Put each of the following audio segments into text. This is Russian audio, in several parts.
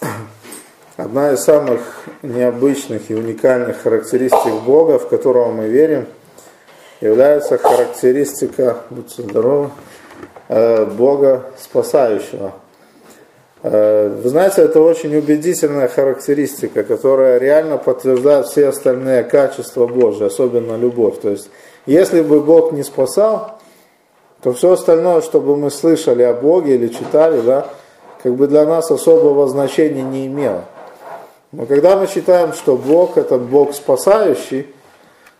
Одна из самых необычных и уникальных характеристик Бога, в которого мы верим, является характеристика, будьте здоровы, э, Бога спасающего. Э, вы знаете, это очень убедительная характеристика, которая реально подтверждает все остальные качества Божьи, особенно любовь. То есть, если бы Бог не спасал, то все остальное, что бы мы слышали о Боге или читали, да, как бы для нас особого значения не имело. Но когда мы считаем, что Бог это Бог спасающий,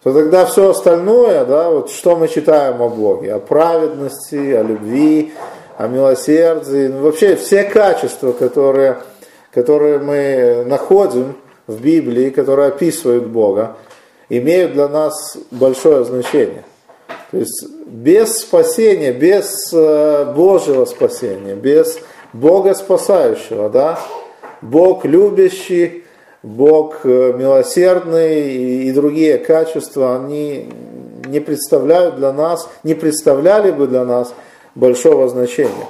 то тогда все остальное, да, вот что мы читаем о Боге, о праведности, о любви, о милосердии, ну, вообще все качества, которые, которые мы находим в Библии, которые описывают Бога, имеют для нас большое значение. То есть без спасения, без э, Божьего спасения, без Бога спасающего, да, Бог любящий, Бог э, милосердный и другие качества, они не представляют для нас, не представляли бы для нас большого значения.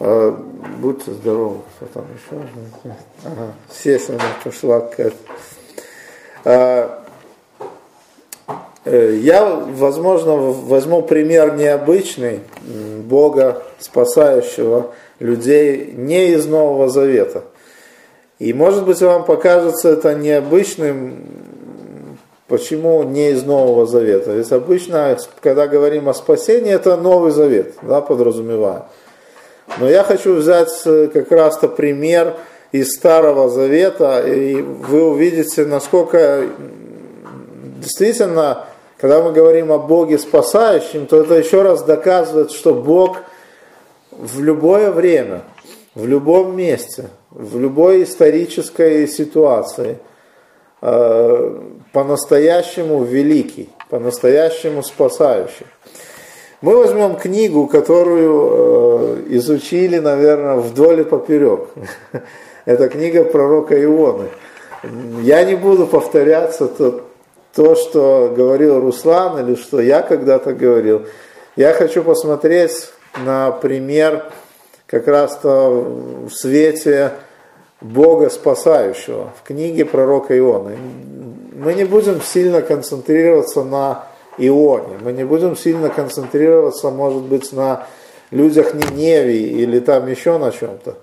Э, будьте здоровы, что там еще? Ага, сессия пошла какая-то. Э, я, возможно, возьму пример необычный Бога, спасающего людей не из Нового Завета – и может быть вам покажется это необычным, почему не из Нового Завета. Ведь обычно, когда говорим о спасении, это Новый Завет, да, подразумеваем. Но я хочу взять э, как раз-то пример из Старого Завета, и вы увидите, насколько действительно, когда мы говорим о Боге спасающем, то это еще раз доказывает, что Бог в любое время, в любом месте, в любой исторической ситуации э, по-настоящему великий, по-настоящему спасающий. Мы возьмем книгу, которую э, изучили, наверное, вдоль и поперек. Это книга пророка Ионы. Я не буду повторяться то, то, что говорил Руслан или что я когда-то говорил. Я хочу посмотреть на пример как раз-то в свете Бога спасающего в книге пророка Ионы. Мы не будем сильно концентрироваться на Ионе, мы не будем сильно концентрироваться, может быть, на людях Ниневии или там еще на чем-то.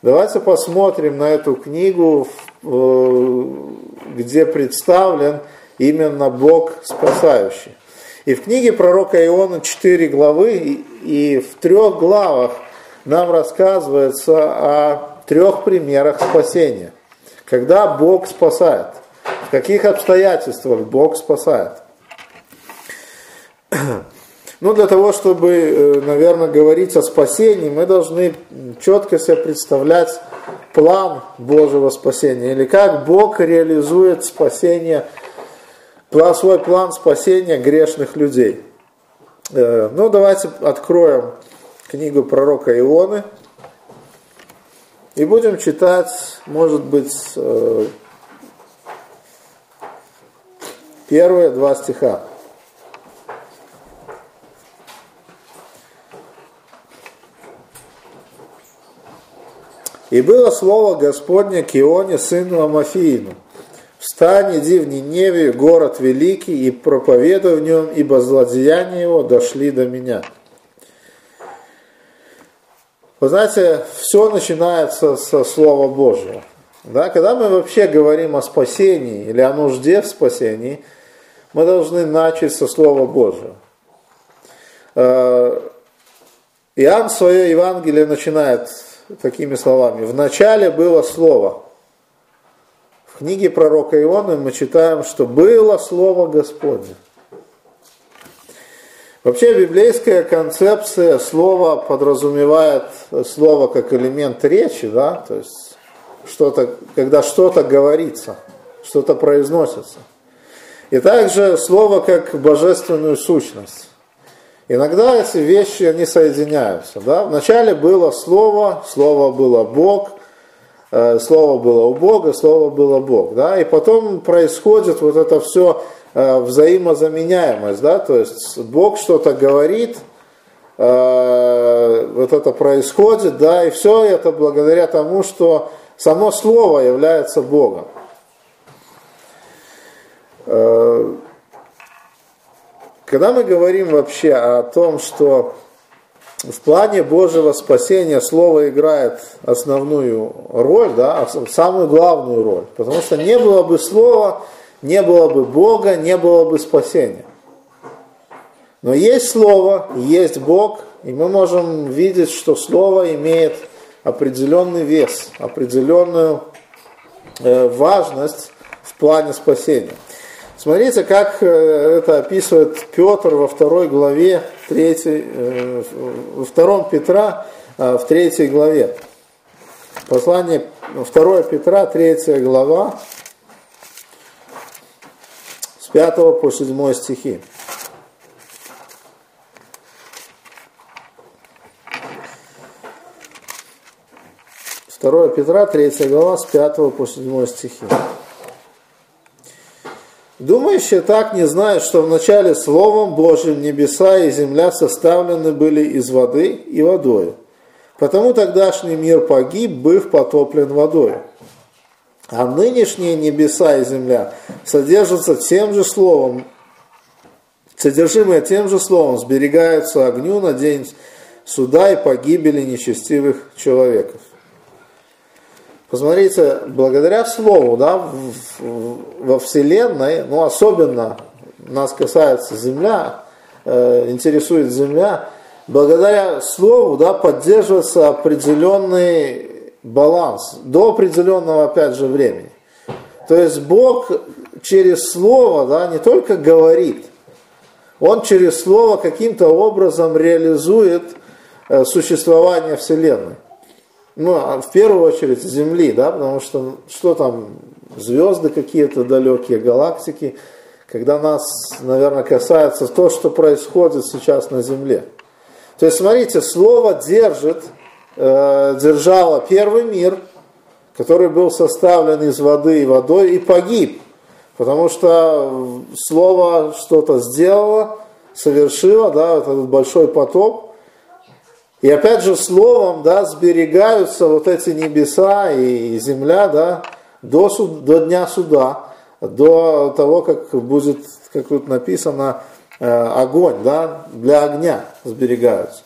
Давайте посмотрим на эту книгу, э, где представлен именно Бог спасающий. И в книге пророка Иона 4 главы, и в трех главах нам рассказывается о трех примерах спасения. Когда Бог спасает. В каких обстоятельствах Бог спасает. Ну, для того, чтобы, э, наверное, говорить о спасении, мы должны четко себе представлять план Божьего спасения, или как Бог реализует спасение, свой план спасения грешных людей. Э, ну, давайте откроем книгу пророка Ионы. И будем читать, может быть, э, первые два стиха. И было слово Господне к Ионе, сыну Амафиину. Встань, иди в Ниневию, город великий, и проповедуй в нем, ибо злодеяния его дошли до меня. Вы знаете, все начинается со Слова Божьего. Да? Когда мы вообще говорим о спасении или о нужде в спасении, мы должны начать со Слова Божьего. Э, Иоанн свое Евангелие начинает такими словами. В начале было Слово. В книге пророка Ионы мы читаем, что было Слово Господне. Вообще библейская концепция слова подразумевает слово как элемент речи, да, то есть что-то, когда что-то говорится, что-то произносится. И также слово как божественную сущность. Иногда эти вещи, они соединяются. Да? Вначале было слово, слово было Бог, слово было у Бога, слово было Бог. Да? И потом происходит вот это все Э, взаимозаменяемость, да, то есть Бог что-то говорит, э, вот это происходит, да, и все это благодаря тому, что само Слово является Богом. Э, когда мы говорим вообще о том, что в плане Божьего спасения Слово играет основную роль, да, самую главную роль, потому что не было бы Слова, не было бы Бога, не было бы спасения. Но есть Слово, есть Бог, и мы можем видеть, что Слово имеет определенный вес, определенную э, важность в плане спасения. Смотрите, как э, это описывает Петр во второй главе, 3, э, во втором Петра, в третьей главе. Послание 2 Петра, 3 глава, с 5 по 7 стихи. 2 Петра, 3 глава, с 5 по 7 стихи. Думающие так не знают, что вначале Словом Божьим небеса и земля составлены были из воды и водою. Потому тогдашний мир погиб, быв потоплен водой. А нынешние небеса и земля содержатся тем же словом, содержимое тем же словом, сберегаются огню на день суда и погибели нечестивых человеков. Посмотрите, благодаря Слову, да, во Вселенной, ну особенно нас касается Земля, э, интересует Земля, благодаря Слову, да, поддерживается определенный баланс до определенного, опять же, времени. То есть Бог через Слово, да, не только говорит, Он через Слово каким-то образом реализует э, существование Вселенной ну, а в первую очередь Земли, да, потому что что там, звезды какие-то далекие, галактики, когда нас, наверное, касается то, что происходит сейчас на Земле. То есть, смотрите, Слово держит, э, держало первый мир, который был составлен из воды и водой, и погиб, потому что Слово что-то сделало, совершило, да, этот большой потоп, и опять же словом, да, сберегаются вот эти небеса и земля, да, до, суд, до дня суда, до того, как будет, как тут написано, э, огонь, да, для огня сберегаются.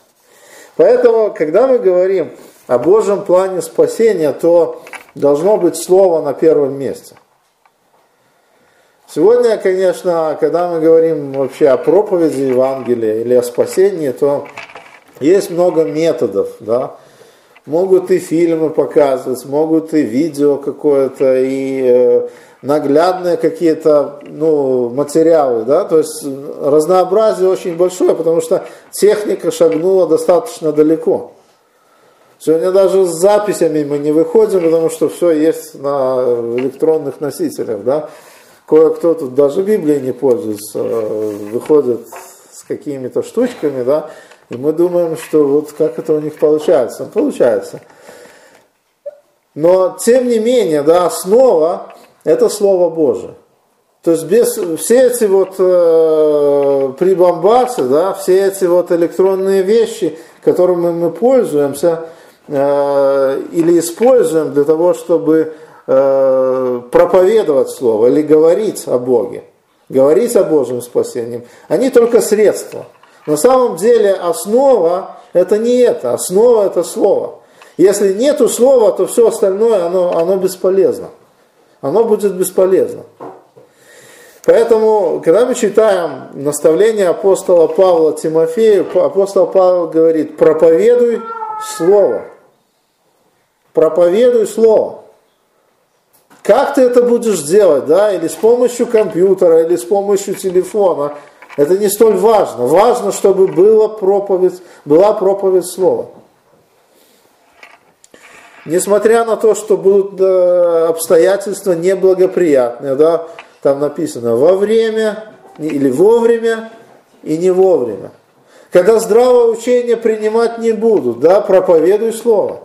Поэтому, когда мы говорим о Божьем плане спасения, то должно быть слово на первом месте. Сегодня, конечно, когда мы говорим вообще о проповеди Евангелия или о спасении, то есть много методов, да. Могут и фильмы показывать, могут и видео какое-то, и э, наглядные какие-то ну, материалы, да, то есть разнообразие очень большое, потому что техника шагнула достаточно далеко. Сегодня даже с записями мы не выходим, потому что все есть на электронных носителях, да. Кое-кто тут даже Библией не пользуется, э, выходит с какими-то штучками, да, и мы думаем, что вот как это у них получается. Получается. Но, тем не менее, да, основа – это Слово Божие. То есть без все эти вот э, прибамбасы, да, все эти вот электронные вещи, которыми мы пользуемся э, или используем для того, чтобы э, проповедовать Слово или говорить о Боге, говорить о Божьем спасении, они только средства – на самом деле основа это не это, основа это слово. Если нету слова, то все остальное оно, оно бесполезно. Оно будет бесполезно. Поэтому, когда мы читаем наставление апостола Павла Тимофею, апостол Павел говорит, проповедуй Слово. Проповедуй Слово. Как ты это будешь делать, да, или с помощью компьютера, или с помощью телефона – это не столь важно. Важно, чтобы была проповедь, была проповедь слова. Несмотря на то, что будут да, обстоятельства неблагоприятные, да, там написано во время или вовремя и не вовремя. Когда здравое учение принимать не будут, да, проповедуй слово.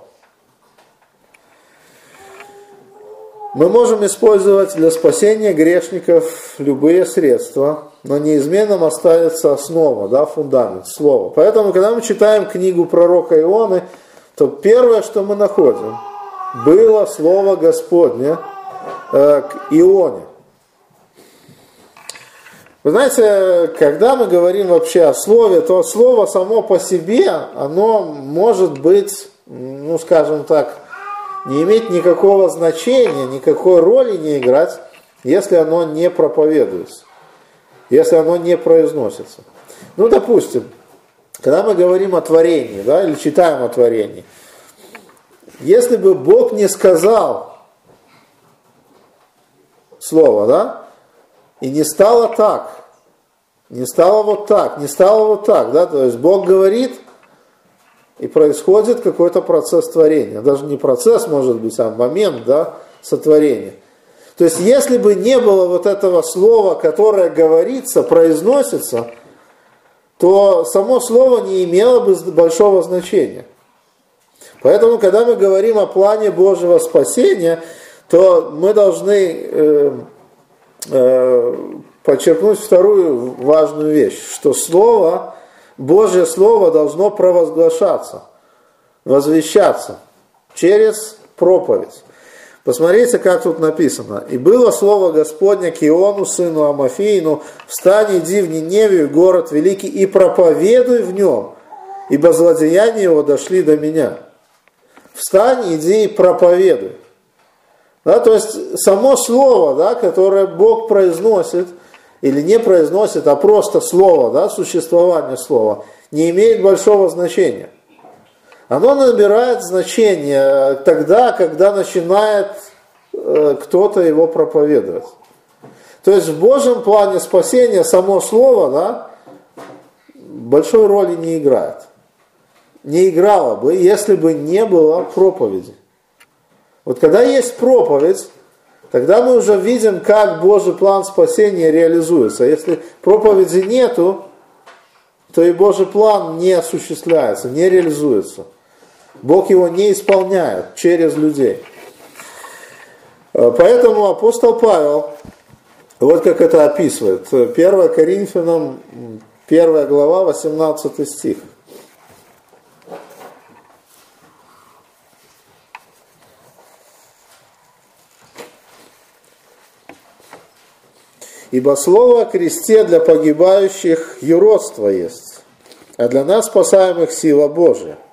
Мы можем использовать для спасения грешников любые средства, но неизменным останется основа, да, фундамент, слово. Поэтому, когда мы читаем книгу пророка Ионы, то первое, что мы находим, было Слово Господне э, к Ионе. Вы знаете, когда мы говорим вообще о слове, то слово само по себе, оно может быть, ну скажем так, не иметь никакого значения, никакой роли не играть, если оно не проповедуется, если оно не произносится. Ну, допустим, когда мы говорим о творении, да, или читаем о творении, если бы Бог не сказал слово, да, и не стало так, не стало вот так, не стало вот так, да, то есть Бог говорит, и происходит какой-то процесс творения. Даже не процесс, может быть, а момент, да, сотворения. То есть, если бы не было вот этого слова, которое говорится, произносится, то само слово не имело бы большого значения. Поэтому, когда мы говорим о плане Божьего спасения, то мы должны э, э, подчеркнуть вторую важную вещь, что Слово, Божье Слово должно провозглашаться, возвещаться через проповедь. Посмотрите, как тут написано. «И было слово Господня к Иону, сыну Амафеину, встань, иди в Ниневию, город великий, и проповедуй в нем, ибо злодеяния его дошли до меня». Встань, иди и проповедуй. Да, то есть само слово, да, которое Бог произносит, или не произносит, а просто слово, да, существование слова, не имеет большого значения оно набирает значение тогда, когда начинает э, кто-то его проповедовать. То есть в Божьем плане спасения само слово да, большой роли не играет. Не играло бы, если бы не было проповеди. Вот когда есть проповедь, тогда мы уже видим, как Божий план спасения реализуется. Если проповеди нету, то и Божий план не осуществляется, не реализуется. Бог его не исполняет через людей. Э, поэтому апостол Павел, вот как это описывает, 1 Коринфянам, 1 глава, 18 стих. Ибо слово о кресте для погибающих юродство есть, а для нас спасаемых сила Божия –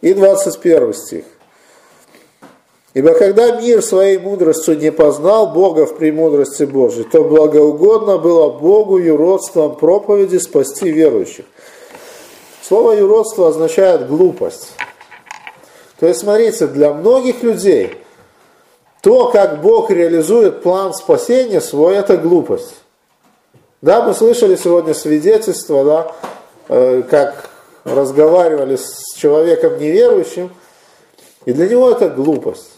и 21 стих. Ибо когда мир своей мудростью не познал Бога в премудрости Божией, то благоугодно было Богу юродством проповеди спасти верующих. Слово юродство означает глупость. То есть, смотрите, для многих людей то, как Бог реализует план спасения свой, это глупость. Да, мы слышали сегодня свидетельство, да, э, как разговаривали с человеком неверующим, и для него это глупость.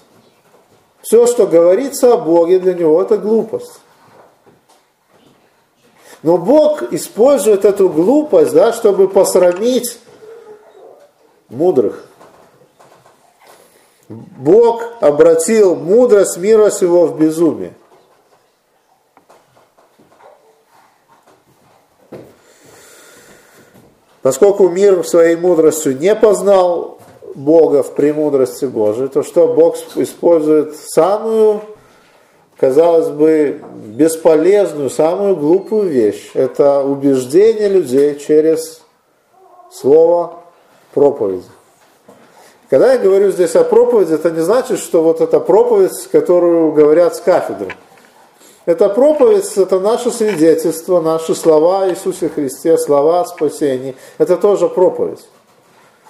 Все, что говорится о Боге, для него это глупость. Но Бог использует эту глупость, да, чтобы посрамить мудрых. Бог обратил мудрость мира сего в безумие. Поскольку мир своей мудростью не познал Бога в премудрости Божией, то что Бог использует самую, казалось бы, бесполезную, самую глупую вещь. Это убеждение людей через слово проповеди. Когда я говорю здесь о проповеди, это не значит, что вот эта проповедь, которую говорят с кафедры – это проповедь, это наше свидетельство, наши слова Иисусе Христе, слова о спасении. Это тоже проповедь.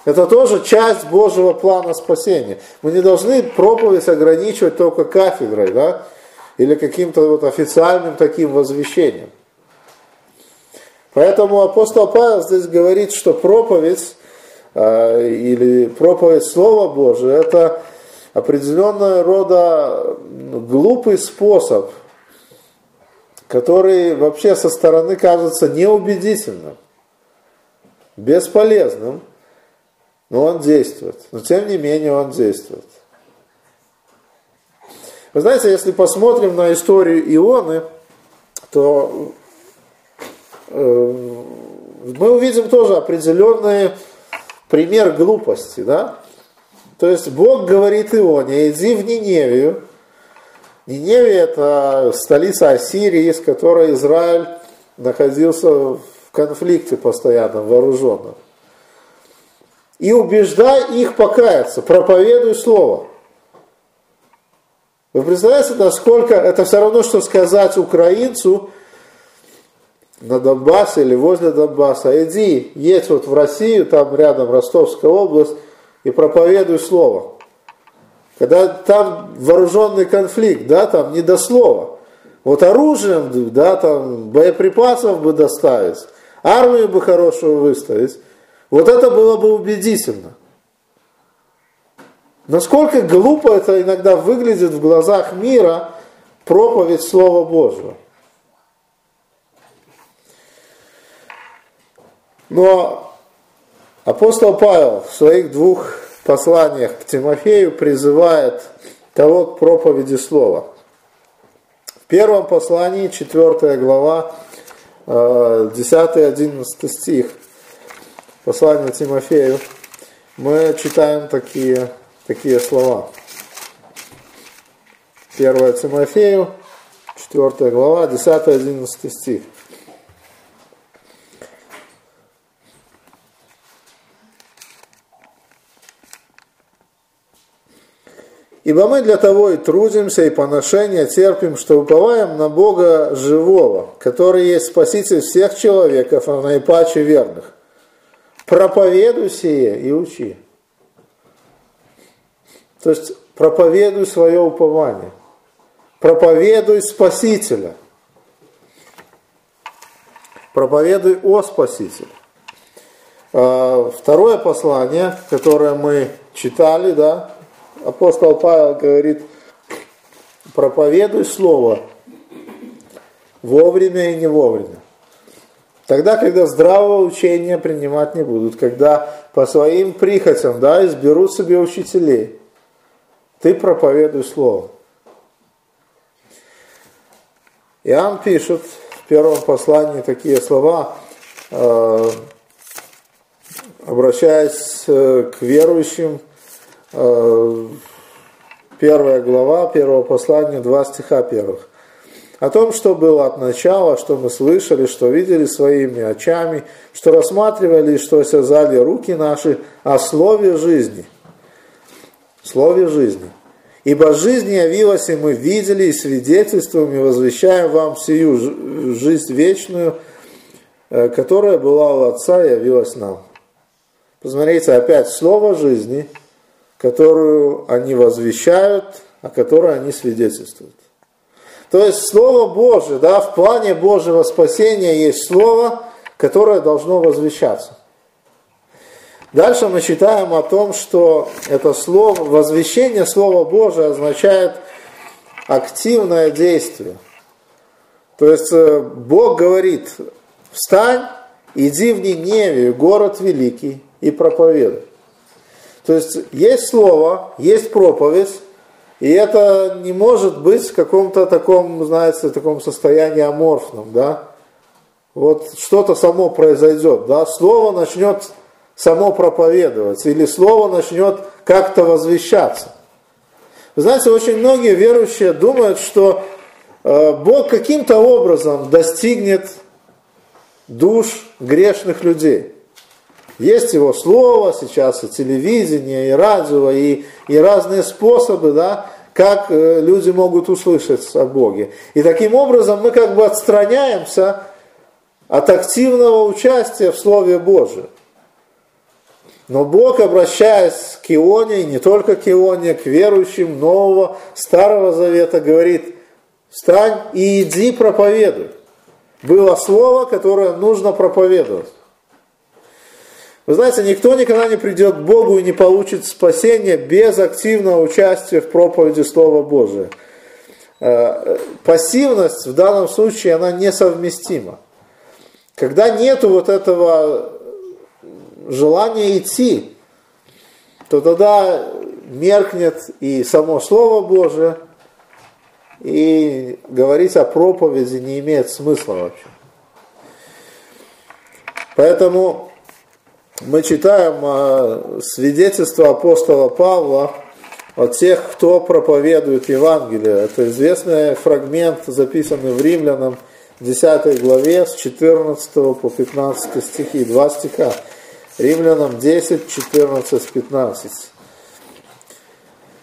Это тоже часть Божьего плана спасения. Мы не должны проповедь ограничивать только кафедрой, да, или каким-то вот официальным таким возвещением. Поэтому апостол Павел здесь говорит, что проповедь или проповедь Слова Божия это определенного рода глупый способ который вообще со стороны кажется неубедительным, бесполезным, но он действует. Но тем не менее он действует. Вы знаете, если посмотрим на историю Ионы, то э, мы увидим тоже определенный пример глупости, да? То есть Бог говорит Ионе, иди в Ниневию. Ниневия это столица Ассирии, с которой Израиль находился в конфликте постоянно, вооруженном. И убеждай их покаяться, проповедуй слово. Вы представляете, насколько это все равно, что сказать украинцу на Донбассе или возле Донбасса, иди, едь вот в Россию, там рядом Ростовская область, и проповедуй слово. Когда там вооруженный конфликт, да, там не до слова. Вот оружием, да, там боеприпасов бы доставить, армию бы хорошую выставить, вот это было бы убедительно. Насколько глупо это иногда выглядит в глазах мира проповедь Слова Божьего. Но апостол Павел в своих двух посланиях к Тимофею призывает того к проповеди Слова. В первом послании, 4 глава, 10-11 э, стих, послание Тимофею, мы читаем такие такие слова. 1 Тимофею, 4 глава, 10-11 стих. Ибо мы для того и трудимся, и поношения терпим, что уповаем на Бога живого, который есть Спаситель всех человеков, а наипаче верных. Проповедуй сие и учи. То есть проповедуй свое упование. Проповедуй Спасителя. Проповедуй о Спасителе. А, второе послание, которое мы читали, да, апостол Павел говорит, проповедуй Слово вовремя и не вовремя. Тогда, когда здравого учения принимать не будут, когда по своим прихотям да, изберут себе учителей – ты проповедуй Слово. Иоанн пишет в первом послании такие слова, э, обращаясь э, к верующим, первая глава первого послания, два стиха первых. О том, что было от начала, что мы слышали, что видели своими очами, что рассматривали, что осязали руки наши о слове жизни, слове жизни. Ибо жизнь явилась, и мы видели, и свидетельствуем, и возвещаем вам сию жизнь вечную, э, которая была у Отца и явилась нам. Посмотрите, опять слово жизни, которую они возвещают, о которой они свидетельствуют. То есть Слово Божие, да, в плане Божьего спасения есть Слово, которое должно возвещаться. Дальше мы читаем о том, что это слово, возвещение Слова Божия означает активное действие. То есть э, Бог говорит, встань, иди в Ниневию, город великий, и проповедуй. То есть есть слово, есть проповедь, и это не может быть в каком-то таком, знаете, таком состоянии аморфном, да. Вот что-то само произойдет, да, слово начнет само проповедовать, или слово начнет как-то возвещаться. Вы знаете, очень многие верующие думают, что э, Бог каким-то образом достигнет душ грешных людей. Есть его слово, сейчас и телевидение, и радио, и, и разные способы, да, как э, люди могут услышать о Боге. И таким образом мы как бы отстраняемся от активного участия в Слове Божьем. Но Бог, обращаясь к Ионе, и не только к Ионе, к верующим Нового, Старого Завета, говорит, встань и иди проповедуй. Было слово, которое нужно проповедовать. Вы знаете, никто никогда не придет к Богу и не получит спасение без активного участия в проповеди Слова Божия. Э, пассивность в данном случае, она несовместима. Когда нету вот этого желание идти, то тогда меркнет и само Слово Божие, и говорить о проповеди не имеет смысла вообще. Поэтому мы читаем э, свидетельство апостола Павла о тех, кто проповедует Евангелие. Это известный фрагмент, записанный в Римлянам, 10 главе, с 14 по 15 стихи, два стиха. Римлянам 10, 14, 15.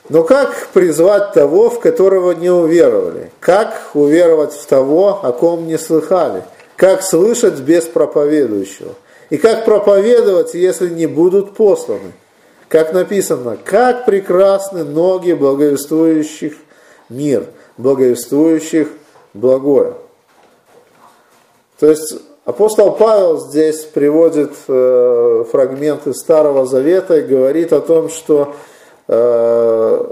Но как призвать того, в которого не уверовали? Как уверовать в того, о ком не слыхали? Как слышать без проповедующего? И как проповедовать, если не будут посланы? Как написано, как прекрасны ноги благовествующих мир, благовествующих благое. То есть апостол Павел здесь приводит э, фрагменты Старого Завета и говорит о том, что э,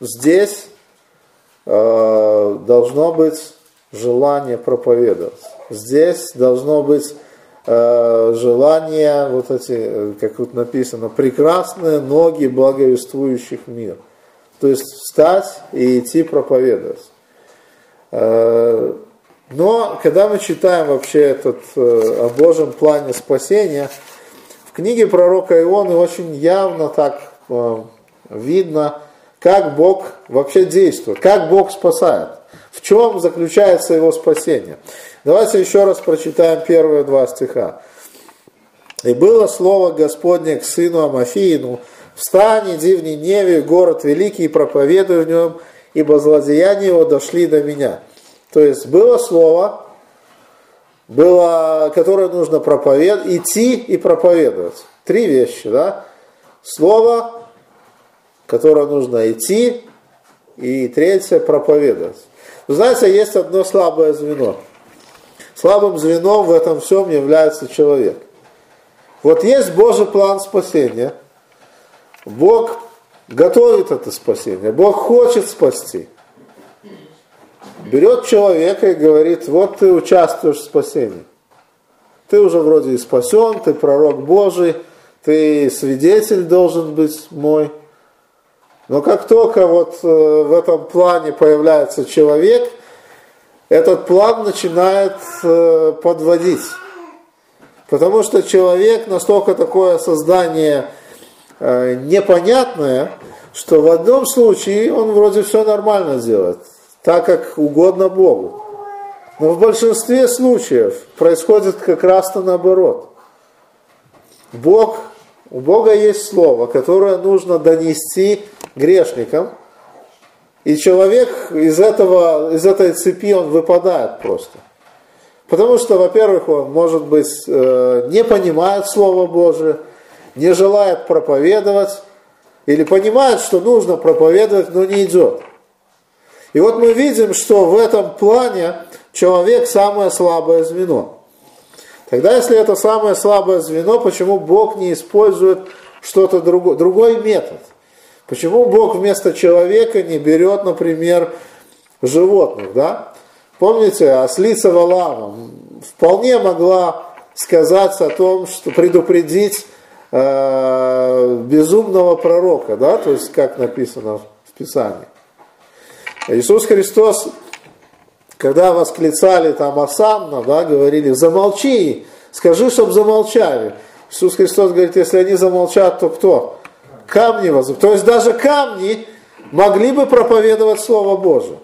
здесь э, должно быть желание проповедовать. Здесь должно быть э, желание, вот эти, э, как тут написано, прекрасные ноги благовествующих мир. То есть встать и идти проповедовать. Э, но когда мы читаем вообще этот, о Божьем плане спасения, в книге пророка Ионы очень явно так видно, как Бог вообще действует, как Бог спасает, в чем заключается его спасение. Давайте еще раз прочитаем первые два стиха. «И было слово Господне к сыну Амафиину, встань, иди в Ниневе, город великий, и проповедуй в нем, ибо злодеяния его дошли до меня». То есть было слово, было, которое нужно проповедовать, идти и проповедовать. Три вещи, да? Слово, которое нужно идти, и третье проповедовать. Знаете, есть одно слабое звено. Слабым звеном в этом всем является человек. Вот есть Божий план спасения. Бог готовит это спасение. Бог хочет спасти берет человека и говорит, вот ты участвуешь в спасении. Ты уже вроде и спасен, ты пророк Божий, ты свидетель должен быть мой. Но как только вот э, в этом плане появляется человек, этот план начинает э, подводить. Потому что человек настолько такое создание э, непонятное, что в одном случае он вроде все нормально делает так как угодно Богу. Но в большинстве случаев происходит как раз-то наоборот. Бог, у Бога есть слово, которое нужно донести грешникам, и человек из, этого, из этой цепи он выпадает просто. Потому что, во-первых, он, может быть, э, не понимает Слово Божие, не желает проповедовать, или понимает, что нужно проповедовать, но не идет. И вот мы видим, что в этом плане человек самое слабое звено. Тогда, если это самое слабое звено, почему Бог не использует что-то другое, другой метод? Почему Бог вместо человека не берет, например, животных, да? Помните, ослица Валама вполне могла сказать о том, что предупредить э, безумного пророка, да, то есть как написано в Писании. Иисус Христос, когда восклицали там Асанна, да, говорили, замолчи, скажи, чтобы замолчали. Иисус Христос говорит, если они замолчат, то кто? Камни возьмут. То есть даже камни могли бы проповедовать Слово Божие.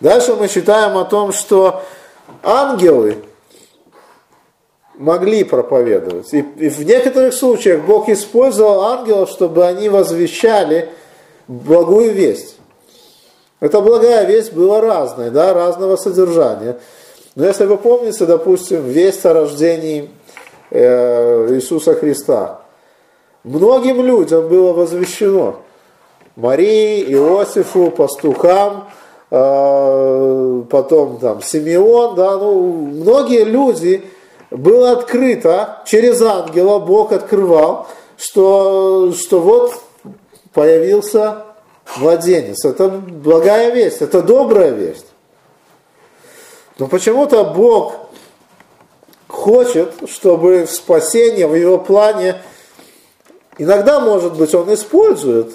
Дальше мы читаем о том, что ангелы могли проповедовать. И, и в некоторых случаях Бог использовал ангелов, чтобы они возвещали благую весть. Эта благая весть была разная, да, разного содержания. Но если вы помните, допустим, весть о рождении э, Иисуса Христа, многим людям было возвещено. Марии, Иосифу, пастухам, э, потом там Симеон, да, ну, многие люди было открыто, через ангела Бог открывал, что, что вот появился младенец. Это благая весть, это добрая весть. Но почему-то Бог хочет, чтобы в спасении, в его плане, иногда, может быть, он использует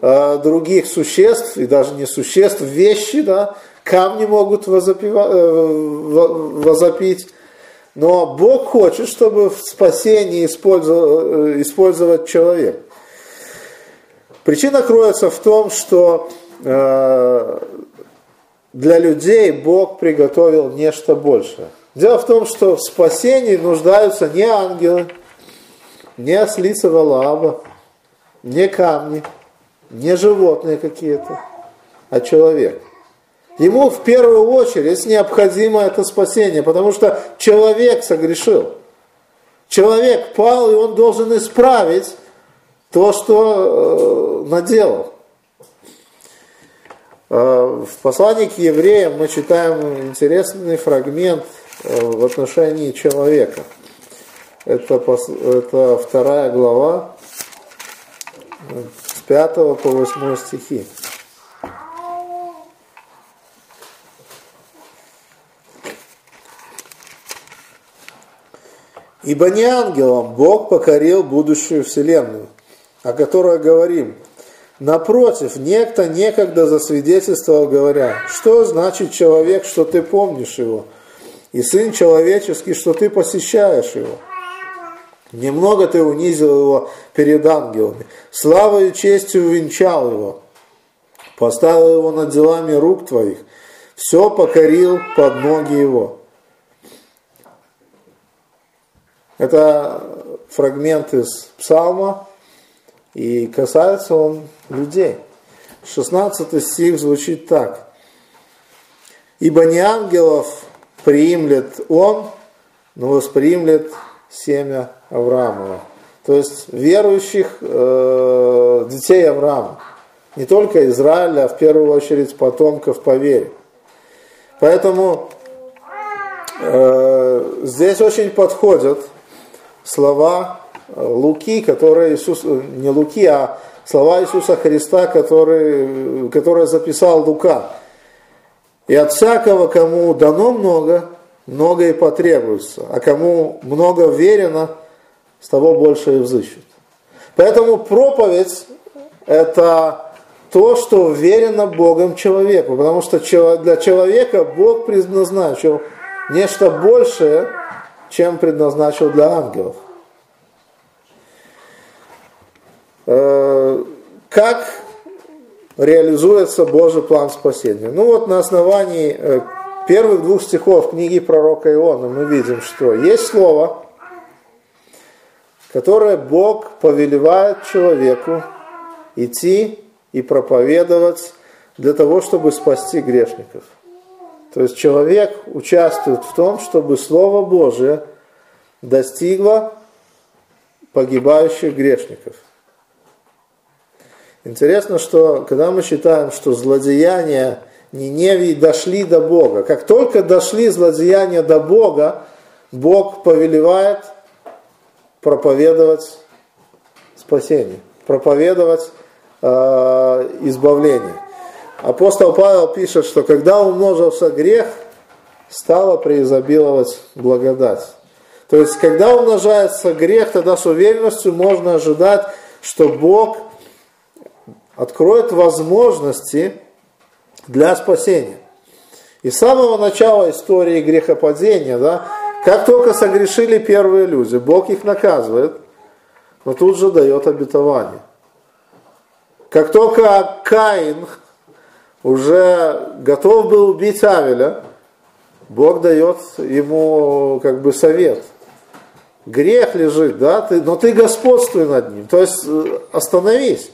э, других существ, и даже не существ, вещи, да, камни могут возопива, э, возопить, Но Бог хочет, чтобы в спасении использовать, использовать человек. Причина кроется в том, что э, для людей Бог приготовил нечто большее. Дело в том, что в спасении нуждаются не ангелы, не ослица Валаава, не камни, не животные какие-то, а человек. Ему в первую очередь необходимо это спасение, потому что человек согрешил. Человек пал, и он должен исправить то, что э, наделал. Э, в послании к евреям мы читаем интересный фрагмент э, в отношении человека. Это, это вторая глава, с 5 по 8 стихи. Ибо не ангелом Бог покорил будущую вселенную, о которой говорим. Напротив, некто некогда засвидетельствовал, говоря, что значит человек, что ты помнишь его, и сын человеческий, что ты посещаешь его. Немного ты унизил его перед ангелами, славой и честью венчал его, поставил его над делами рук твоих, все покорил под ноги его. Это фрагмент из Псалма, и касается он людей. 16 стих звучит так. «Ибо не ангелов приимлет он, но восприимлет семя Авраамова». То есть верующих э, детей Авраама. Не только Израиля, а в первую очередь потомков по вере. Поэтому э, здесь очень подходят слова Луки, которые Иисус, не Луки, а слова Иисуса Христа, которые, которые записал Лука. И от всякого, кому дано много, много и потребуется, а кому много верено, с того больше и взыщут. Поэтому проповедь – это то, что верено Богом человеку, потому что для человека Бог предназначил нечто большее, чем предназначил для ангелов. Э, как реализуется Божий план спасения? Ну вот на основании э, первых двух стихов книги пророка Иона мы видим, что есть слово, которое Бог повелевает человеку идти и проповедовать для того, чтобы спасти грешников. То есть человек участвует в том, чтобы Слово Божие достигло погибающих грешников – Интересно, что когда мы считаем, что злодеяния Ниневии дошли до Бога, как только дошли злодеяния до Бога, Бог повелевает проповедовать спасение, проповедовать э, избавление. Апостол Павел пишет, что когда умножился грех, стало преизобиловать благодать. То есть, когда умножается грех, тогда с уверенностью можно ожидать, что Бог – откроет возможности для спасения. И с самого начала истории грехопадения, да, как только согрешили первые люди, Бог их наказывает, но тут же дает обетование. Как только Каин уже готов был убить Авеля, Бог дает ему как бы совет. Грех лежит, да, ты, но ты господствуй над ним. То есть э, остановись.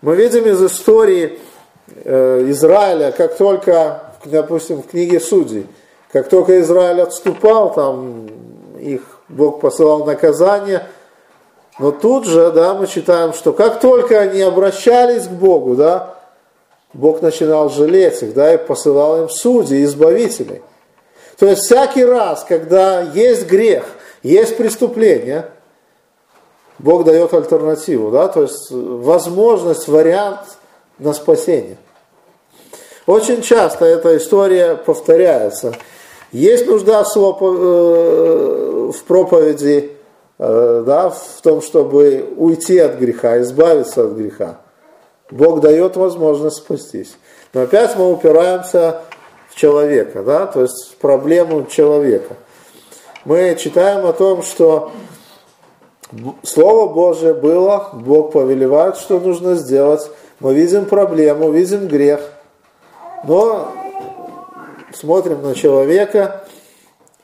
Мы видим из истории Израиля, как только, допустим, в книге Судей, как только Израиль отступал, там их Бог посылал наказание, но тут же, да, мы читаем, что как только они обращались к Богу, да, Бог начинал жалеть их, да, и посылал им судей, избавителей. То есть всякий раз, когда есть грех, есть преступление, Бог дает альтернативу, да, то есть возможность, вариант на спасение. Очень часто эта история повторяется. Есть нужда в, э, проповеди, э, да, в том, чтобы уйти от греха, избавиться от греха. Бог дает возможность спастись. Но опять мы упираемся в человека, да, то есть в проблему человека. Мы читаем о том, что Слово Божие было, Бог повелевает, что нужно сделать. Мы видим проблему, видим грех, но смотрим на человека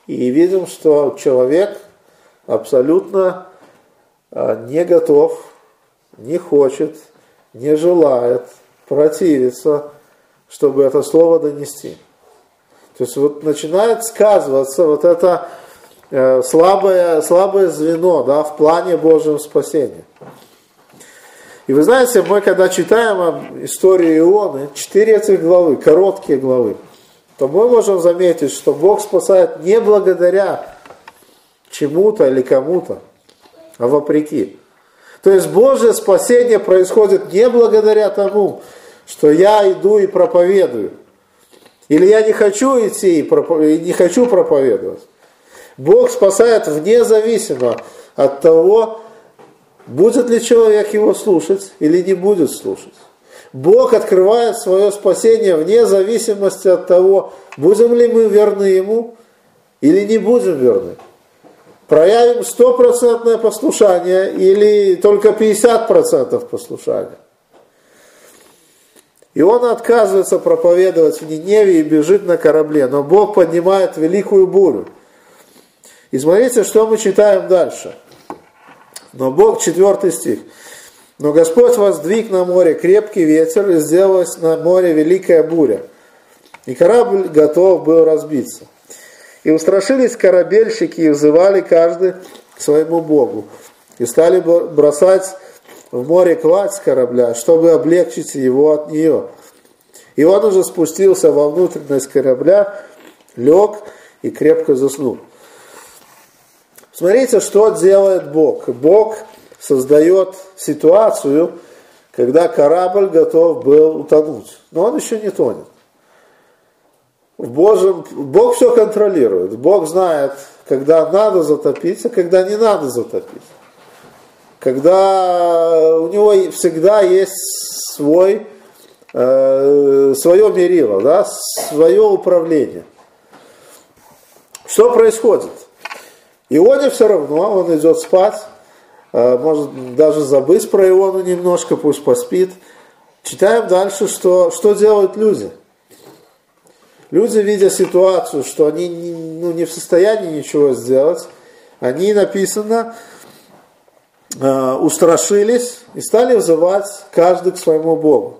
и видим, что человек абсолютно а, не готов, не хочет, не желает, противится, чтобы это слово донести. То есть вот начинает сказываться вот это э, слабое, слабое звено да, в плане Божьего спасения. И вы знаете, мы когда читаем историю Ионы, четыре этих главы, короткие главы, то мы можем заметить, что Бог спасает не благодаря чему-то или кому-то, а вопреки. То есть Божье спасение происходит не благодаря тому, что я иду и проповедую. Или я не хочу идти и не хочу проповедовать. Бог спасает вне зависимо от того, будет ли человек его слушать или не будет слушать. Бог открывает свое спасение вне зависимости от того, будем ли мы верны Ему или не будем верны. Проявим стопроцентное послушание или только 50% послушания. И он отказывается проповедовать в Ниневе и бежит на корабле. Но Бог поднимает великую бурю. И смотрите, что мы читаем дальше. Но Бог, четвертый стих. Но Господь воздвиг на море крепкий ветер, и сделалась на море великая буря. И корабль готов был разбиться. И устрашились корабельщики и взывали каждый к своему Богу. И стали бросать в море кладь с корабля, чтобы облегчить его от нее. И он уже спустился во внутренность корабля, лег и крепко заснул. Смотрите, что делает Бог. Бог создает ситуацию, когда корабль готов был утонуть, но он еще не тонет. В Божьем, Бог все контролирует. Бог знает, когда надо затопиться, когда не надо затопить. Когда у него всегда есть свой, э, свое мерило, да, свое управление. Что происходит? Ионе все равно, он идет спать, э, может даже забыть про Иону немножко, пусть поспит. Читаем дальше, что, что делают люди – Люди, видя ситуацию, что они ну, не в состоянии ничего сделать, они, написано, э, устрашились и стали взывать каждый к своему Богу.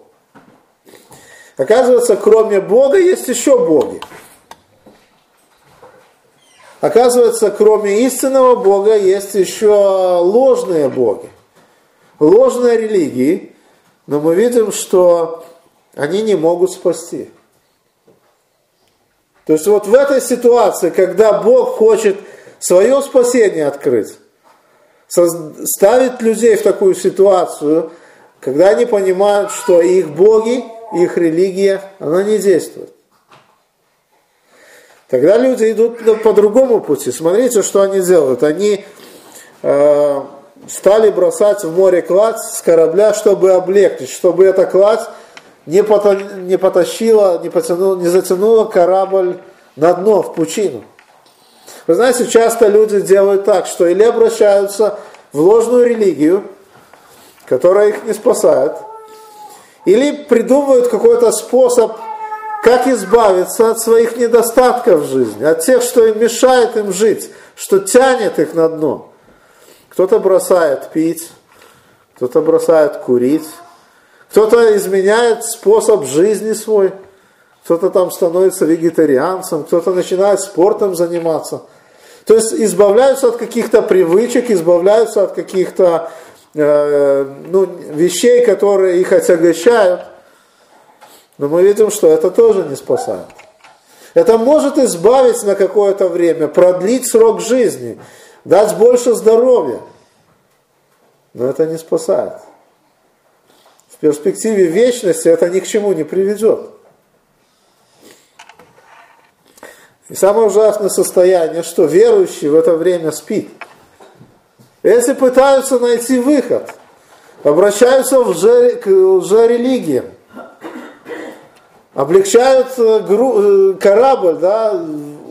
Оказывается, кроме Бога есть еще боги. Оказывается, кроме истинного Бога есть еще ложные боги, ложные религии, но мы видим, что они не могут спасти. То есть вот в этой ситуации, когда Бог хочет свое спасение открыть, ставит людей в такую ситуацию, когда они понимают, что их боги, их религия, она не действует. Тогда люди идут по другому пути. Смотрите, что они делают. Они э, стали бросать в море кладь с корабля, чтобы облегчить, чтобы эта кладь не, пото, не потащила, не, потянула, не затянула корабль на дно, в пучину. Вы знаете, часто люди делают так, что или обращаются в ложную религию, которая их не спасает, или придумывают какой-то способ, как избавиться от своих недостатков в жизни, от тех, что им мешает им жить, что тянет их на дно. Кто-то бросает пить, кто-то бросает курить, кто-то изменяет способ жизни свой, кто-то там становится вегетарианцем, кто-то начинает спортом заниматься. То есть избавляются от каких-то привычек, избавляются от каких-то э, ну, вещей, которые их отягощают. Но мы видим, что это тоже не спасает. Это может избавить на какое-то время, продлить срок жизни, дать больше здоровья. Но это не спасает перспективе вечности это ни к чему не приведет. И самое ужасное состояние, что верующий в это время спит. Эти пытаются найти выход, обращаются в лже, к лжерелигиям. Облегчают э, корабль, да,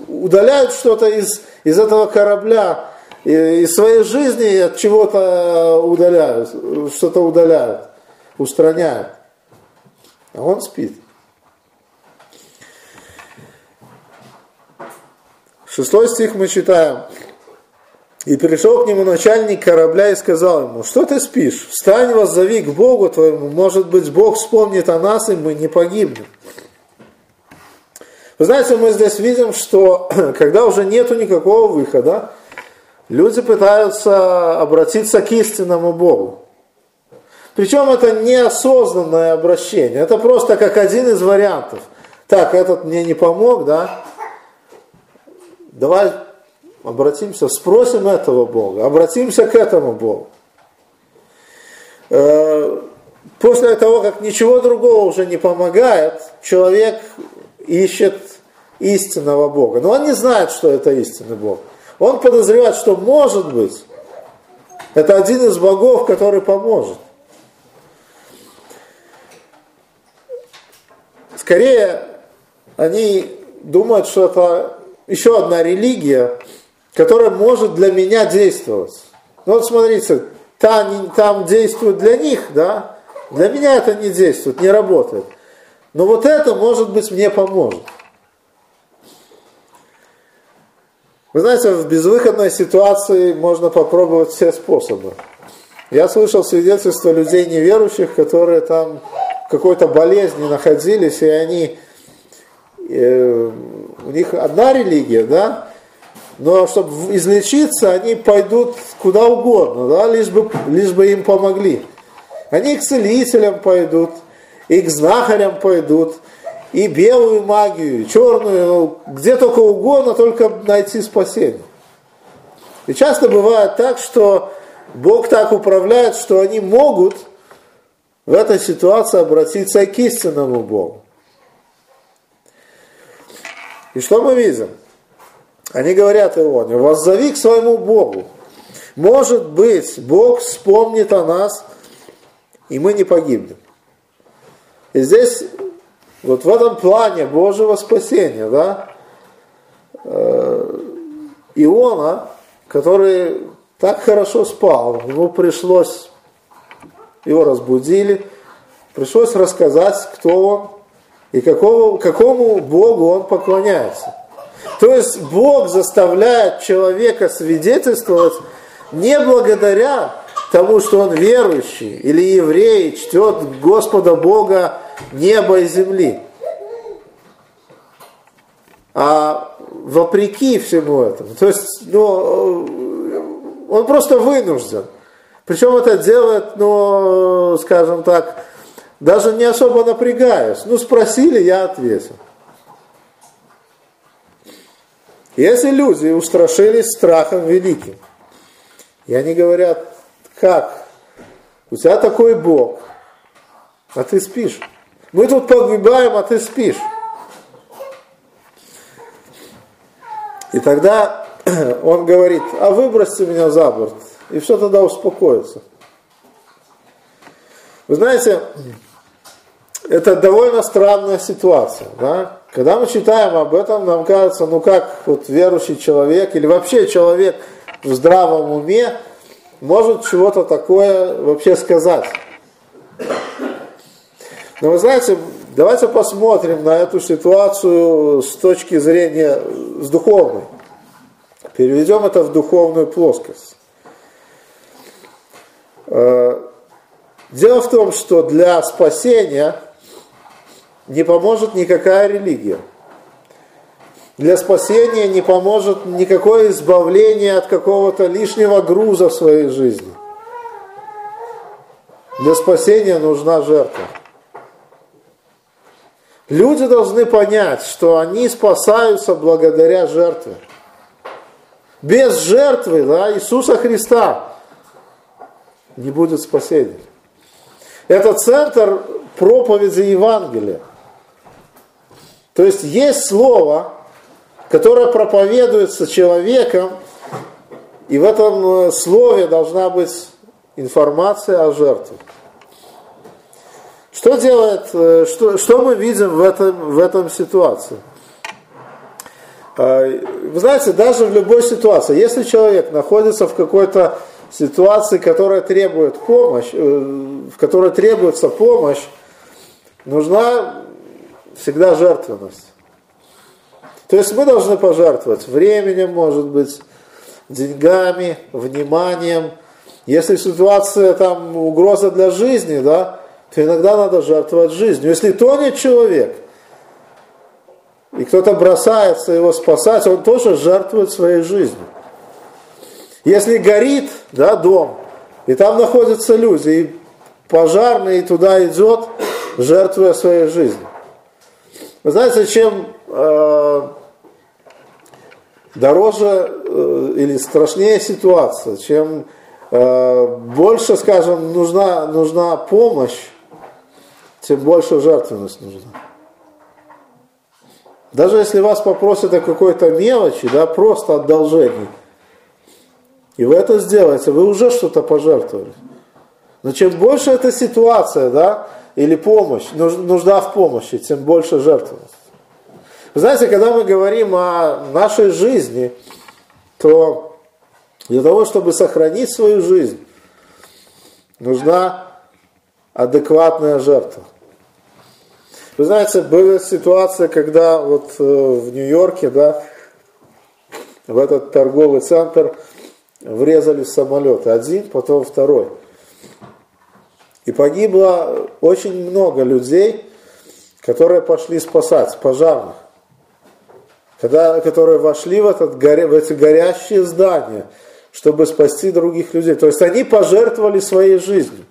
удаляют что-то из, из этого корабля, из своей жизни от чего-то удаляют, что-то удаляют, устраняют. А он спит. Шестой стих мы читаем. И пришел к нему начальник корабля и сказал ему, что ты спишь? Встань, воззови к Богу твоему, может быть, Бог вспомнит о нас, и мы не погибнем. Вы знаете, мы здесь видим, что когда уже нету никакого выхода, люди пытаются обратиться к истинному Богу. Причем это неосознанное обращение, это просто как один из вариантов. Так, этот мне не помог, да, Давай обратимся, спросим этого Бога, обратимся к этому Богу. Э, после того, как ничего другого уже не помогает, человек ищет истинного Бога. Но он не знает, что это истинный Бог. Он подозревает, что может быть, это один из богов, который поможет. Скорее, они думают, что это еще одна религия, которая может для меня действовать. Ну вот смотрите, там, там действует для них, да, для меня это не действует, не работает. Но вот это, может быть, мне поможет. Вы знаете, в безвыходной ситуации можно попробовать все способы. Я слышал свидетельства людей неверующих, которые там в какой-то болезни находились, и они э, у них одна религия, да, но чтобы излечиться, они пойдут куда угодно, да, лишь бы, лишь бы им помогли. Они к целителям пойдут, и к знахарям пойдут, и белую магию, и черную, ну, где только угодно, только найти спасение. И часто бывает так, что Бог так управляет, что они могут в этой ситуации обратиться к истинному Богу. И что мы видим? Они говорят Ионе, воззови к своему Богу. Может быть, Бог вспомнит о нас, и мы не погибнем. И здесь, вот в этом плане Божьего спасения, да, э, Иона, который так хорошо спал, ему пришлось, его разбудили, пришлось рассказать, кто он, и какого, какому Богу он поклоняется. То есть Бог заставляет человека свидетельствовать не благодаря тому, что он верующий или еврей, чтет Господа Бога неба и земли, а вопреки всему этому. То есть, ну, он просто вынужден. Причем это делает, ну, скажем так, даже не особо напрягаясь. Ну, спросили, я ответил. Если люди устрашились страхом великим, и они говорят, как? У тебя такой Бог, а ты спишь. Мы тут погибаем, а ты спишь. И тогда он говорит, а выбросьте меня за борт, и все тогда успокоится. Вы знаете, это довольно странная ситуация. Да? Когда мы читаем об этом, нам кажется, ну как вот верующий человек или вообще человек в здравом уме может чего-то такое вообще сказать. Но вы знаете, давайте посмотрим на эту ситуацию с точки зрения с духовной. Переведем это в духовную плоскость. Э, дело в том, что для спасения не поможет никакая религия. Для спасения не поможет никакое избавление от какого-то лишнего груза в своей жизни. Для спасения нужна жертва. Люди должны понять, что они спасаются благодаря жертве. Без жертвы да, Иисуса Христа не будет спасения. Это центр проповеди Евангелия. То есть есть слово, которое проповедуется человеком, и в этом э, слове должна быть информация о жертве. Что делает, э, что, что мы видим в этом, в этом ситуации? А, вы знаете, даже в любой ситуации, если человек находится в какой-то ситуации, которая требует помощь, э, в которой требуется помощь, нужна всегда жертвенность. То есть мы должны пожертвовать временем, может быть, деньгами, вниманием. Если ситуация там угроза для жизни, да, то иногда надо жертвовать жизнью. Если тонет человек, и кто-то бросается его спасать, он тоже жертвует своей жизнью. Если горит да, дом, и там находятся люди, и пожарный туда идет, жертвуя своей жизнью. Вы знаете, чем э, дороже э, или страшнее ситуация, чем э, больше, скажем, нужна, нужна помощь, тем больше жертвенность нужна. Даже если вас попросят о какой-то мелочи, да, просто одолжении, и вы это сделаете, вы уже что-то пожертвовали. Но чем больше эта ситуация, да, или помощь, нужда в помощи, тем больше жертвенность. Вы знаете, когда мы говорим о нашей жизни, то для того, чтобы сохранить свою жизнь, нужна адекватная жертва. Вы знаете, была ситуация, когда вот э, в Нью-Йорке, да, в этот торговый центр врезали самолеты. Один, потом второй. И погибло очень много людей, которые пошли спасать, пожарных. Когда, которые вошли в, этот, в эти горящие здания, чтобы спасти других людей. То есть они пожертвовали своей жизнью.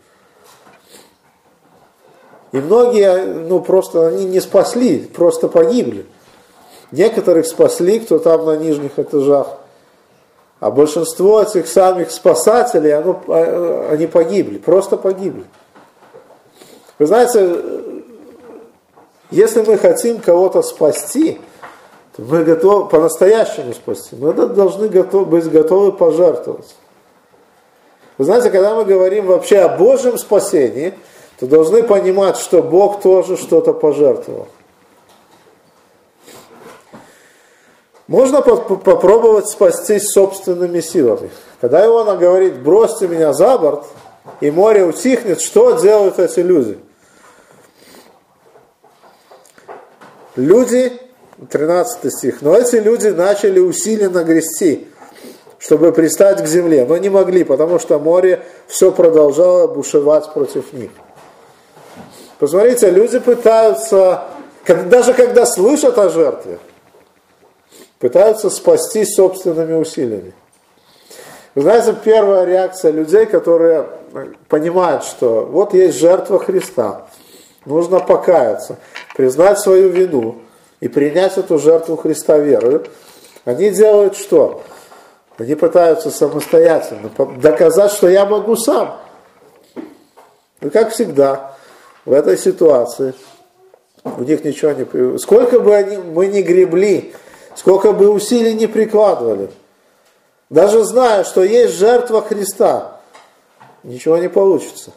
И многие, ну, просто они не спасли, просто погибли. Некоторых спасли, кто там на нижних этажах. А большинство этих самих спасателей, оно, а, они погибли, просто погибли. Вы знаете, если мы хотим кого-то спасти, то мы готовы по-настоящему спасти. Мы должны готов, быть готовы пожертвовать. Вы знаете, когда мы говорим вообще о Божьем спасении – то должны понимать, что Бог тоже что-то пожертвовал. Можно попробовать спастись собственными силами. Когда Иона говорит, бросьте меня за борт, и море утихнет, что делают эти люди? Люди, 13 стих, но эти люди начали усиленно грести, чтобы пристать к земле, но не могли, потому что море все продолжало бушевать против них. Посмотрите, люди пытаются, даже когда слышат о жертве, пытаются спасти собственными усилиями. Вы знаете, первая реакция людей, которые понимают, что вот есть жертва Христа, нужно покаяться, признать свою вину и принять эту жертву Христа верою, они делают что? Они пытаются самостоятельно доказать, что я могу сам. И как всегда, в этой ситуации у них ничего не... Сколько бы они, мы ни гребли, сколько бы усилий не прикладывали, даже зная, что есть жертва Христа, ничего не получится.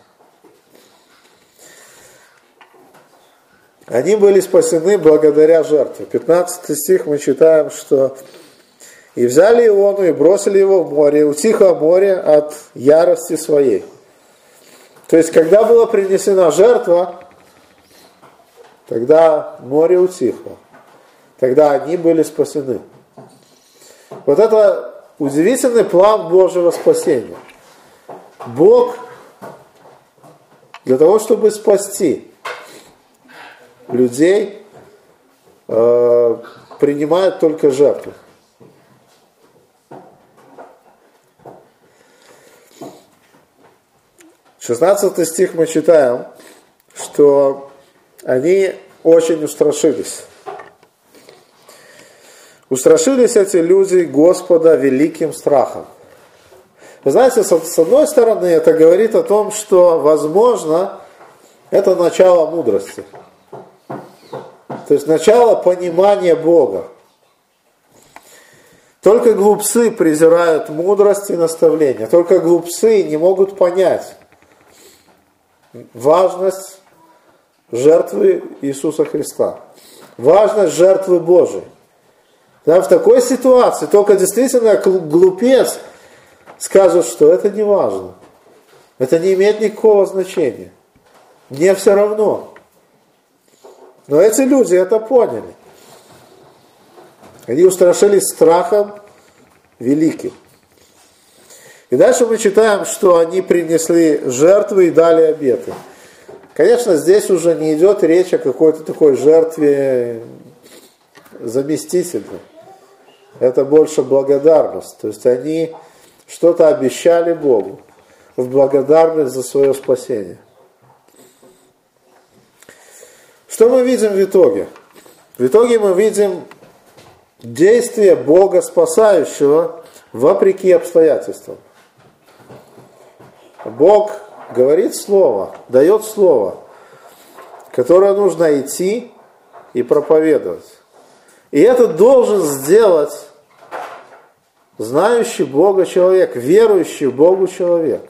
Они были спасены благодаря жертве. 15 стих мы читаем, что «И взяли Иону и бросили его в море, утихло море от ярости своей». То есть, когда была принесена жертва, тогда море утихло. Тогда они были спасены. Вот это удивительный план Божьего спасения. Бог для того, чтобы спасти людей, э, принимает только жертву. 16 стих мы читаем, что они очень устрашились. Устрашились эти люди Господа великим страхом. Вы знаете, с одной стороны, это говорит о том, что, возможно, это начало мудрости. То есть начало понимания Бога. Только глупцы презирают мудрость и наставление. Только глупцы не могут понять, важность жертвы Иисуса Христа. Важность жертвы Божией. Да, в такой ситуации только действительно глупец скажет, что это не важно. Это не имеет никакого значения. Мне все равно. Но эти люди это поняли. Они устрашились страхом великим. И дальше мы читаем, что они принесли жертвы и дали обеты. Конечно, здесь уже не идет речь о какой-то такой жертве заместительной. Это больше благодарность. То есть они что-то обещали Богу в благодарность за свое спасение. Что мы видим в итоге? В итоге мы видим действие Бога спасающего вопреки обстоятельствам. Бог говорит слово, дает слово, которое нужно идти и проповедовать. И это должен сделать знающий Бога человек, верующий Богу человек.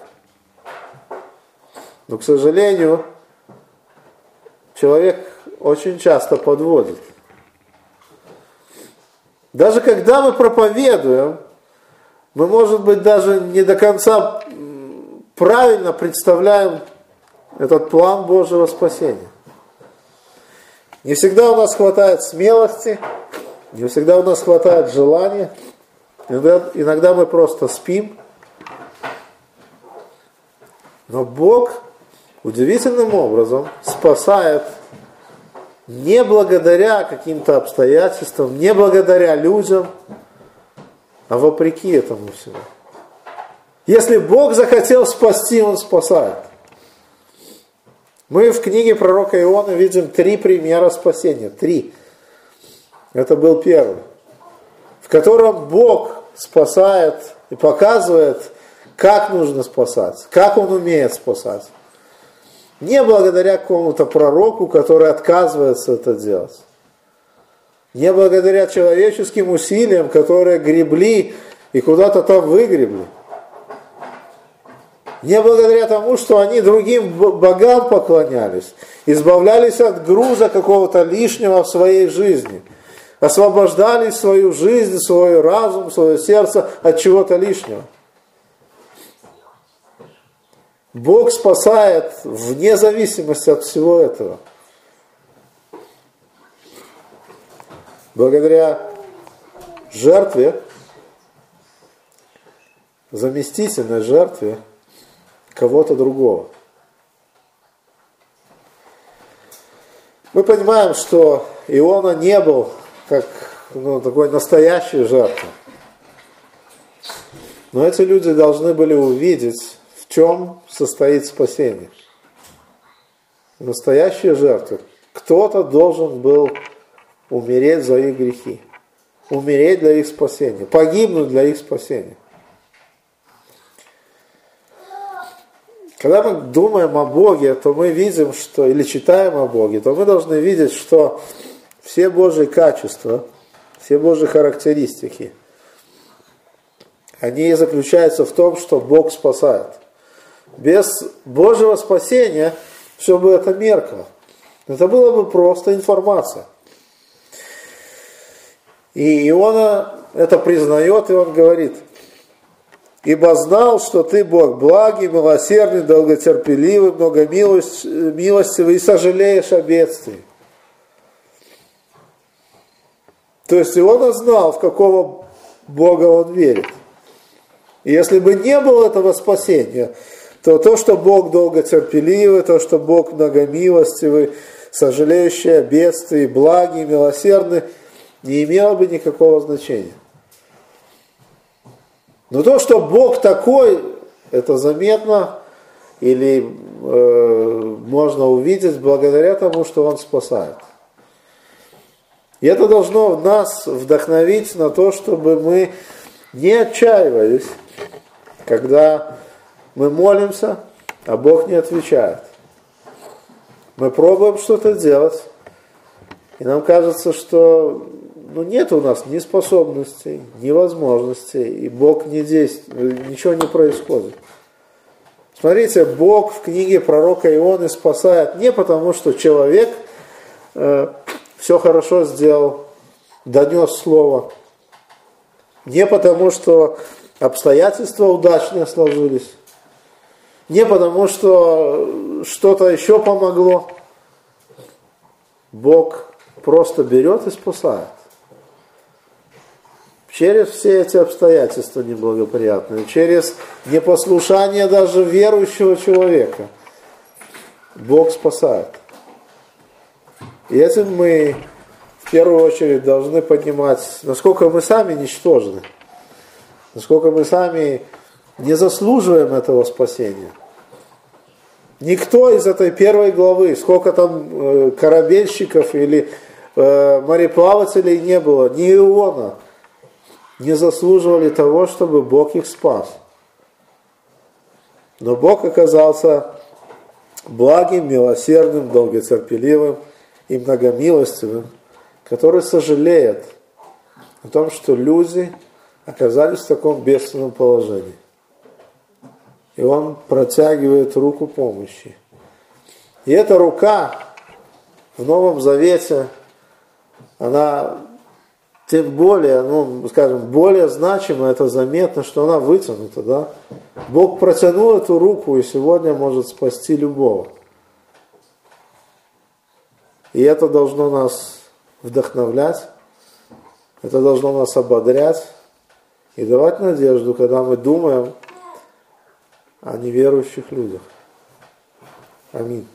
Но, к сожалению, человек очень часто подводит. Даже когда мы проповедуем, мы, может быть, даже не до конца правильно представляем этот план Божьего спасения. Не всегда у нас хватает смелости, не всегда у нас хватает желания. Иногда, иногда мы просто спим. Но Бог удивительным образом спасает не благодаря каким-то обстоятельствам, не благодаря людям, а вопреки этому всему. Если Бог захотел спасти, Он спасает. Мы в книге пророка Иона видим три примера спасения. Три. Это был первый. В котором Бог спасает и показывает, как нужно спасать, как Он умеет спасать. Не благодаря какому-то пророку, который отказывается это делать. Не благодаря человеческим усилиям, которые гребли и куда-то там выгребли. Не благодаря тому, что они другим богам поклонялись, избавлялись от груза какого-то лишнего в своей жизни, освобождали свою жизнь, свой разум, свое сердце от чего-то лишнего. Бог спасает вне зависимости от всего этого. Благодаря жертве, заместительной жертве кого-то другого. Мы понимаем, что Иона не был как ну, такой настоящей жертвой. Но эти люди должны были увидеть чем состоит спасение? Настоящая жертва. Кто-то должен был умереть за их грехи, умереть для их спасения, погибнуть для их спасения. Когда мы думаем о Боге, то мы видим, что, или читаем о Боге, то мы должны видеть, что все Божьи качества, все Божьи характеристики, они заключаются в том, что Бог спасает. Без Божьего спасения все бы это меркло. Это было бы просто информация. И Иона это признает, и он говорит, «Ибо знал, что ты Бог благий, милосердный, долготерпеливый, многомилостивый и сожалеешь о бедствии». То есть Иона знал, в какого Бога он верит. И если бы не было этого спасения, то то, что Бог долго терпеливый, то, что Бог многомилостивый, сожалеющий о бедствии, благий, милосердный, не имело бы никакого значения. Но то, что Бог такой, это заметно или э, можно увидеть благодаря тому, что Он спасает. И это должно нас вдохновить на то, чтобы мы не отчаивались, когда мы молимся, а Бог не отвечает. Мы пробуем что-то делать, и нам кажется, что ну, нет у нас ни способностей, ни возможностей, и Бог не действует, ничего не происходит. Смотрите, Бог в книге пророка Ионы спасает не потому, что человек э, все хорошо сделал, донес слово, не потому, что обстоятельства удачные сложились, не потому, что что-то еще помогло. Бог просто берет и спасает. Через все эти обстоятельства неблагоприятные, через непослушание даже верующего человека, Бог спасает. И этим мы в первую очередь должны понимать, насколько мы сами ничтожны, насколько мы сами не заслуживаем этого спасения. Никто из этой первой главы, сколько там э, корабельщиков или э, мореплавателей не было, ни Иона, не заслуживали того, чтобы Бог их спас. Но Бог оказался благим, милосердным, долготерпеливым и многомилостивым, который сожалеет о том, что люди оказались в таком бедственном положении. И он протягивает руку помощи. И эта рука в Новом Завете, она тем более, ну, скажем, более значимо, это заметно, что она вытянута, да. Бог протянул эту руку и сегодня может спасти любого. И это должно нас вдохновлять, это должно нас ободрять и давать надежду, когда мы думаем о неверующих людях. Аминь.